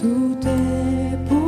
tout est pour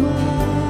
pour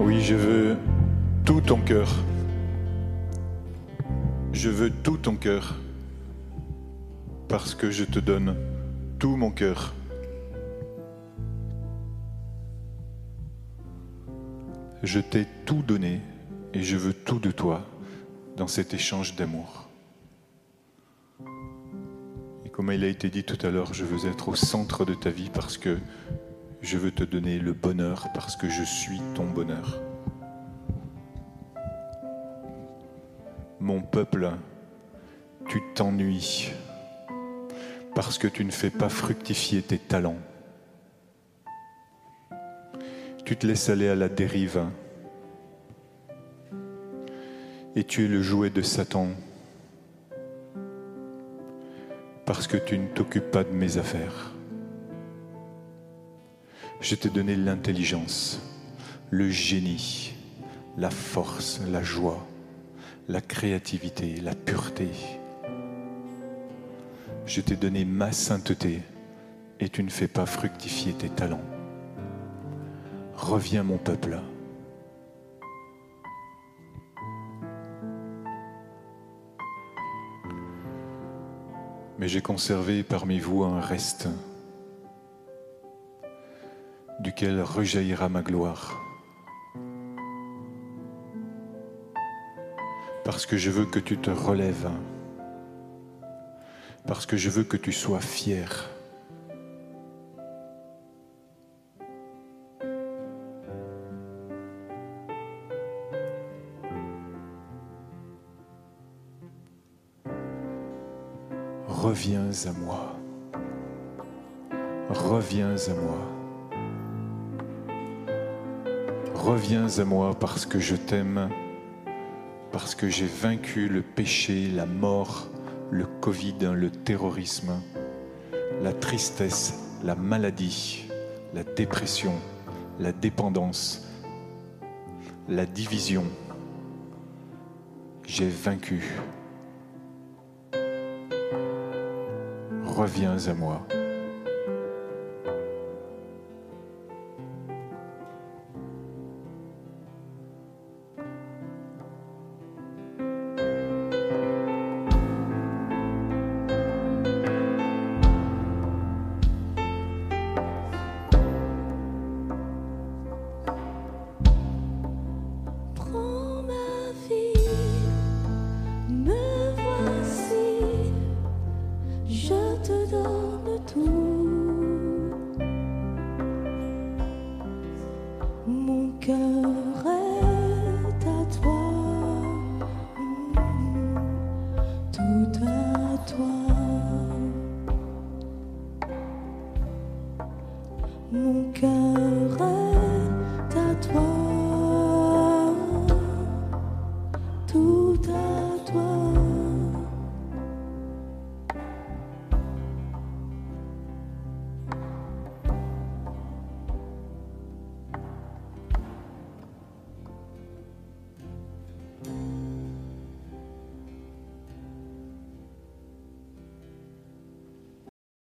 Oui, je veux tout ton cœur. Je veux tout ton cœur. Parce que je te donne tout mon cœur. Je t'ai tout donné et je veux tout de toi dans cet échange d'amour. Et comme il a été dit tout à l'heure, je veux être au centre de ta vie parce que je veux te donner le bonheur parce que je suis ton bonheur. Mon peuple, tu t'ennuies parce que tu ne fais pas fructifier tes talents. Tu te laisses aller à la dérive Et tu es le jouet de Satan parce que tu ne t'occupes pas de mes affaires. Je t'ai donné l'intelligence, le génie, la force, la joie, la créativité, la pureté. Je t'ai donné ma sainteté et tu ne fais pas fructifier tes talents. Reviens mon peuple. Mais j'ai conservé parmi vous un reste duquel rejaillira ma gloire. Parce que je veux que tu te relèves. Parce que je veux que tu sois fier. Reviens à moi. Reviens à moi. Reviens à moi parce que je t'aime, parce que j'ai vaincu le péché, la mort, le Covid, le terrorisme, la tristesse, la maladie, la dépression, la dépendance, la division. J'ai vaincu. Reviens à moi. te donne tout. Mon cœur est à toi, tout à toi. Mon cœur est à toi.